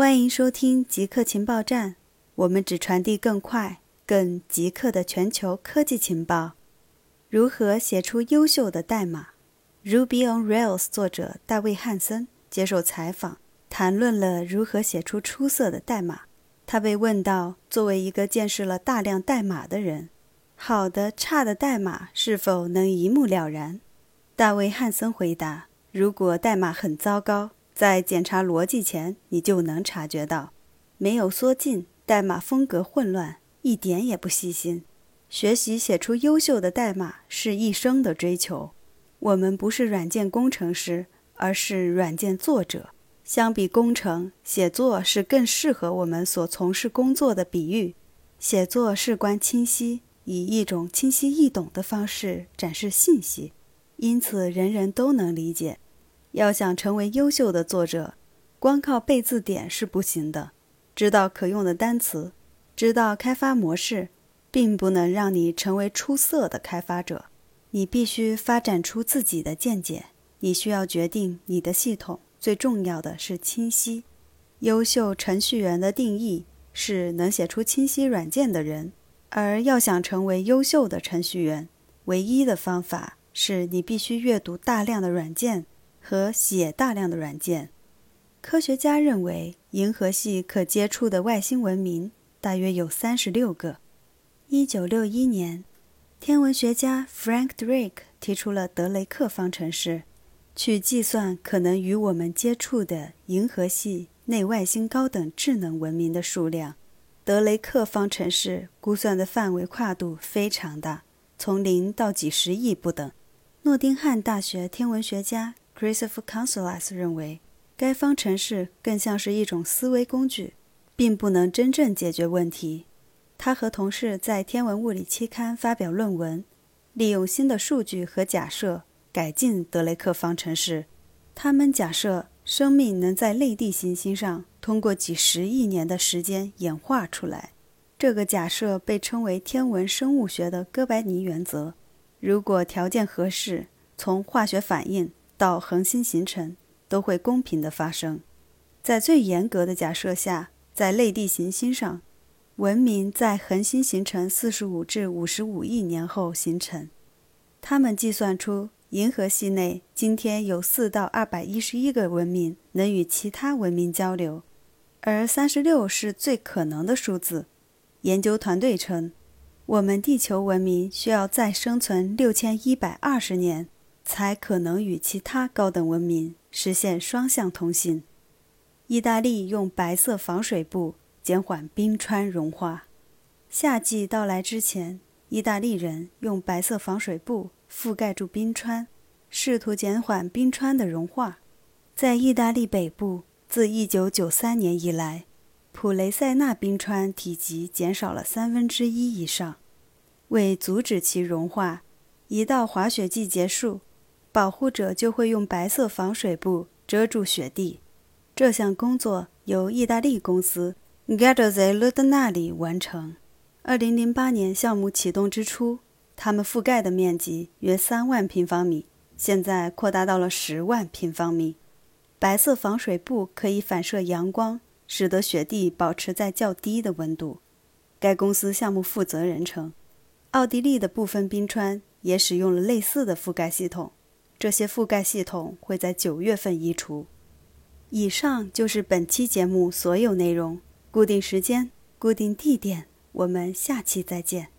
欢迎收听极客情报站，我们只传递更快、更极客的全球科技情报。如何写出优秀的代码？Ruby on Rails 作者大卫·汉森接受采访，谈论了如何写出出色的代码。他被问到：“作为一个见识了大量代码的人，好的、差的代码是否能一目了然？”大卫·汉森回答：“如果代码很糟糕。”在检查逻辑前，你就能察觉到没有缩进，代码风格混乱，一点也不细心。学习写出优秀的代码是一生的追求。我们不是软件工程师，而是软件作者。相比工程，写作是更适合我们所从事工作的比喻。写作事关清晰，以一种清晰易懂的方式展示信息，因此人人都能理解。要想成为优秀的作者，光靠背字典是不行的。知道可用的单词，知道开发模式，并不能让你成为出色的开发者。你必须发展出自己的见解。你需要决定你的系统。最重要的是清晰。优秀程序员的定义是能写出清晰软件的人。而要想成为优秀的程序员，唯一的方法是你必须阅读大量的软件。和写大量的软件。科学家认为，银河系可接触的外星文明大约有三十六个。一九六一年，天文学家 Frank Drake 提出了德雷克方程式，去计算可能与我们接触的银河系内外星高等智能文明的数量。德雷克方程式估算的范围跨度非常大，从零到几十亿不等。诺丁汉大学天文学家。Christopher Consolas 认为，该方程式更像是一种思维工具，并不能真正解决问题。他和同事在《天文物理》期刊发表论文，利用新的数据和假设改进德雷克方程式。他们假设生命能在类地行星上通过几十亿年的时间演化出来。这个假设被称为天文生物学的哥白尼原则。如果条件合适，从化学反应。到恒星形成都会公平的发生，在最严格的假设下，在类地行星上，文明在恒星形成四十五至五十五亿年后形成。他们计算出银河系内今天有四到二百一十一个文明能与其他文明交流，而三十六是最可能的数字。研究团队称，我们地球文明需要再生存六千一百二十年。才可能与其他高等文明实现双向通信。意大利用白色防水布减缓冰川融化。夏季到来之前，意大利人用白色防水布覆盖住冰川，试图减缓冰川的融化。在意大利北部，自1993年以来，普雷塞纳冰川体积减少了三分之一以上。为阻止其融化，一到滑雪季结束。保护者就会用白色防水布遮住雪地。这项工作由意大利公司 Garzei Ludnali 完成。2008年项目启动之初，他们覆盖的面积约3万平方米，现在扩大到了10万平方米。白色防水布可以反射阳光，使得雪地保持在较低的温度。该公司项目负责人称，奥地利的部分冰川也使用了类似的覆盖系统。这些覆盖系统会在九月份移除。以上就是本期节目所有内容。固定时间，固定地点，我们下期再见。